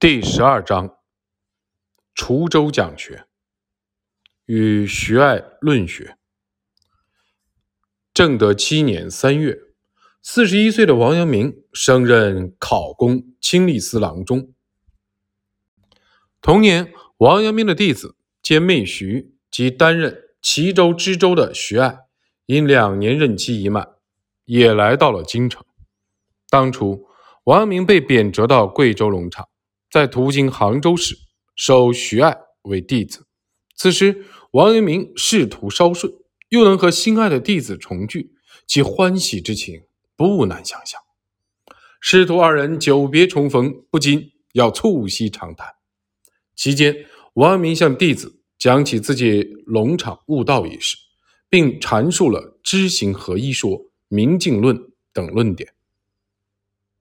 第十二章：滁州讲学与徐爱论学。正德七年三月，四十一岁的王阳明升任考功清吏司郎中。同年，王阳明的弟子兼妹徐及担任齐州知州的徐爱，因两年任期已满，也来到了京城。当初，王阳明被贬谪到贵州龙场。在途经杭州时，收徐爱为弟子。此时，王阳明仕途稍顺，又能和心爱的弟子重聚，其欢喜之情不难想象。师徒二人久别重逢，不禁要促膝长谈。期间，王阳明向弟子讲起自己龙场悟道一事，并阐述了知行合一说、明镜论等论点。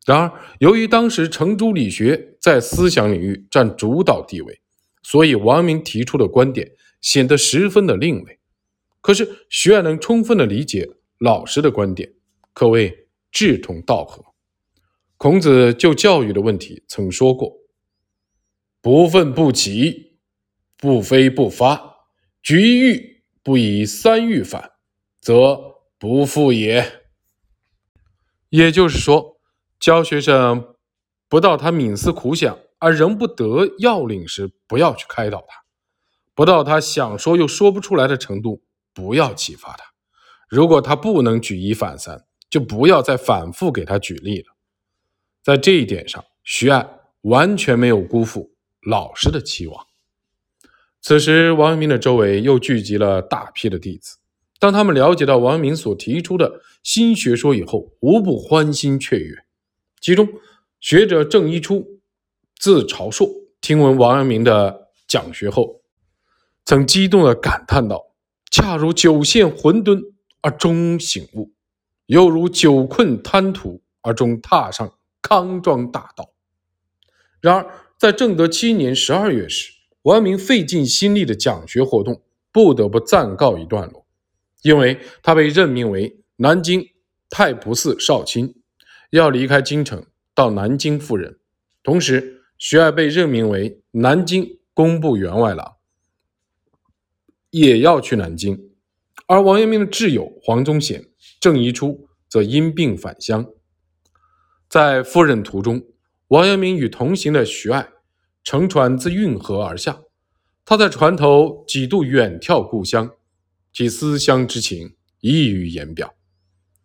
然而，由于当时程朱理学在思想领域占主导地位，所以王阳明提出的观点显得十分的另类。可是徐爱能充分的理解老师的观点，可谓志同道合。孔子就教育的问题曾说过：“不愤不启，不飞不发，举一欲不以三欲反，则不复也。”也就是说。教学生不到他冥思苦想而仍不得要领时，不要去开导他；不到他想说又说不出来的程度，不要启发他。如果他不能举一反三，就不要再反复给他举例了。在这一点上，徐爱完全没有辜负老师的期望。此时，王阳明的周围又聚集了大批的弟子。当他们了解到王阳明所提出的新学说以后，无不欢欣雀跃。其中，学者郑一初，字朝硕，听闻王阳明的讲学后，曾激动地感叹道：“恰如久陷混沌而终醒悟，又如久困贪图而终踏上康庄大道。”然而，在正德七年十二月时，王阳明费尽心力的讲学活动不得不暂告一段落，因为他被任命为南京太仆寺少卿。要离开京城到南京赴任，同时徐爱被任命为南京工部员外郎，也要去南京。而王阳明的挚友黄宗显、郑宜初则因病返乡。在赴任途中，王阳明与同行的徐爱乘船自运河而下，他在船头几度远眺故乡，其思乡之情溢于言表。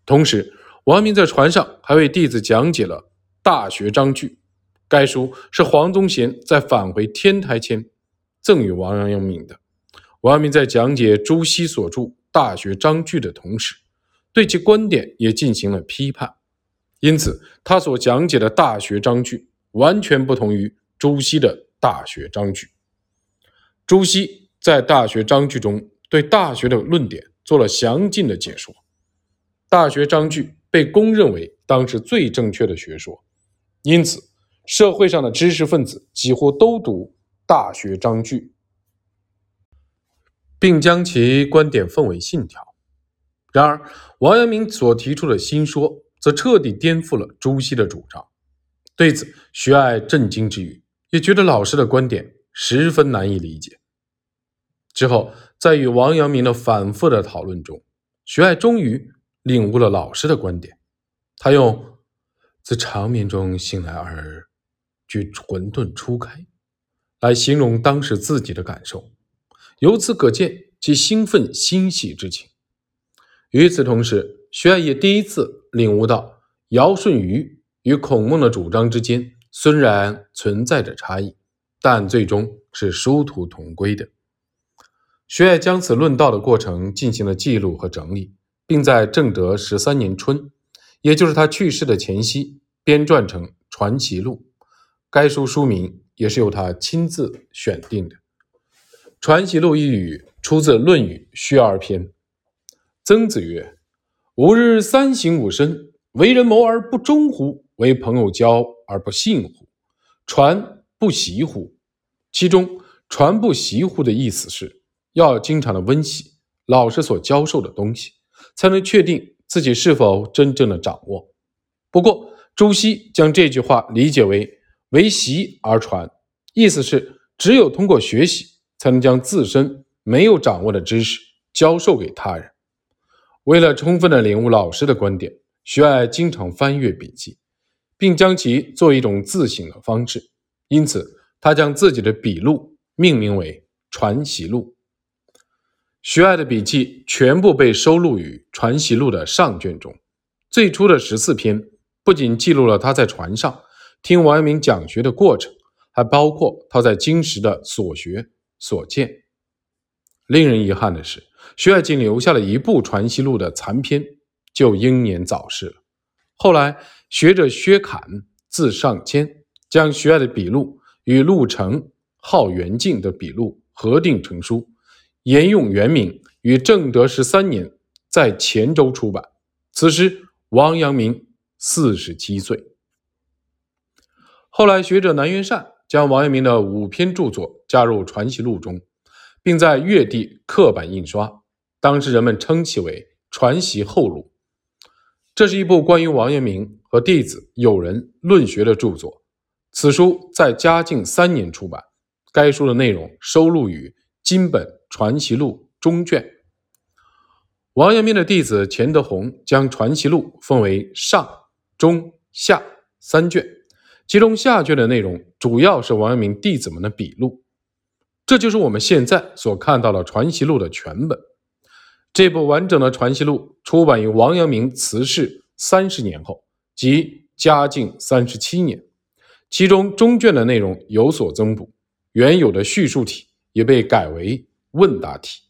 同时，王阳明在船上还为弟子讲解了《大学章句》，该书是黄宗贤在返回天台前赠予王阳明的。王阳明在讲解朱熹所著《大学章句》的同时，对其观点也进行了批判，因此他所讲解的《大学章句》完全不同于朱熹的《大学章句》。朱熹在《大学章句》中对《大学》的论点做了详尽的解说，《大学章句》。被公认为当时最正确的学说，因此社会上的知识分子几乎都读《大学章句》，并将其观点奉为信条。然而，王阳明所提出的新说则彻底颠覆了朱熹的主张。对此，徐爱震惊之余，也觉得老师的观点十分难以理解。之后，在与王阳明的反复的讨论中，徐爱终于。领悟了老师的观点，他用“自长眠中醒来而觉混沌初开”来形容当时自己的感受，由此可见其兴奋欣喜之情。与此同时，徐爱也第一次领悟到尧舜禹与孔孟的主张之间虽然存在着差异，但最终是殊途同归的。徐爱将此论道的过程进行了记录和整理。并在正德十三年春，也就是他去世的前夕，编撰成《传奇录》。该书书名也是由他亲自选定的。《传奇录》一语出自《论语·序而篇》。曾子曰：“吾日三省吾身：为人谋而不忠乎？为朋友交而不信乎？传不习乎？”其中“传不习乎”的意思是要经常的温习老师所教授的东西。才能确定自己是否真正的掌握。不过，朱熹将这句话理解为为习而传，意思是只有通过学习，才能将自身没有掌握的知识教授给他人。为了充分的领悟老师的观点，徐爱经常翻阅笔记，并将其作一种自省的方式。因此，他将自己的笔录命名为《传习录》。徐爱的笔记全部被收录于《传习录》的上卷中。最初的十四篇不仅记录了他在船上听王阳明讲学的过程，还包括他在京师的所学所见。令人遗憾的是，徐爱仅留下了一部《传习录》的残篇，就英年早逝了。后来，学者薛侃字尚谦，将徐爱的笔录与陆程、浩元敬的笔录合订成书，沿用原名，于正德十三年在黔州出版。此时。王阳明四十七岁。后来，学者南元善将王阳明的五篇著作加入《传习录》中，并在粤地刻版印刷。当时人们称其为《传习后录》。这是一部关于王阳明和弟子友人论学的著作。此书在嘉靖三年出版。该书的内容收录于金本《传习录》中卷。王阳明的弟子钱德洪将《传习录》分为上、中、下三卷，其中下卷的内容主要是王阳明弟子们的笔录，这就是我们现在所看到的《传习录》的全本。这部完整的《传习录》出版于王阳明辞世三十年后，即嘉靖三十七年，其中中卷的内容有所增补，原有的叙述体也被改为问答题。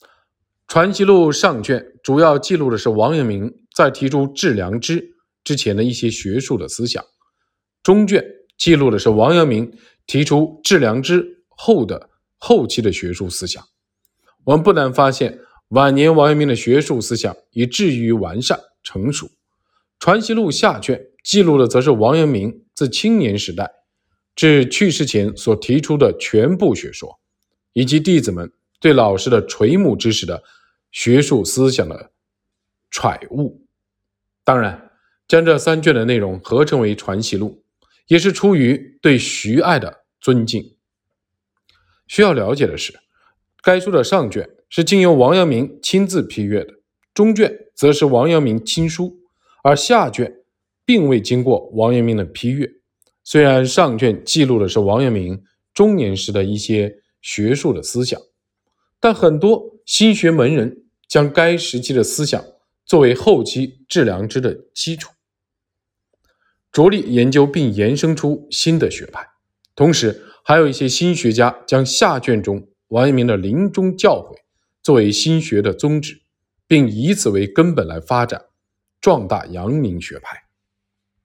《传习录》上卷主要记录的是王阳明在提出致良知之前的一些学术的思想，中卷记录的是王阳明提出致良知后的后期的学术思想。我们不难发现，晚年王阳明的学术思想已至于完善成熟。《传习录》下卷记录的则是王阳明自青年时代至去世前所提出的全部学说，以及弟子们对老师的垂暮知识的。学术思想的揣悟，当然，将这三卷的内容合成为《传习录》，也是出于对徐爱的尊敬。需要了解的是，该书的上卷是经由王阳明亲自批阅的，中卷则是王阳明亲书，而下卷并未经过王阳明的批阅。虽然上卷记录的是王阳明中年时的一些学术的思想，但很多心学门人。将该时期的思想作为后期致良知的基础，着力研究并延伸出新的学派。同时，还有一些新学家将下卷中王阳明的临终教诲作为新学的宗旨，并以此为根本来发展壮大阳明学派。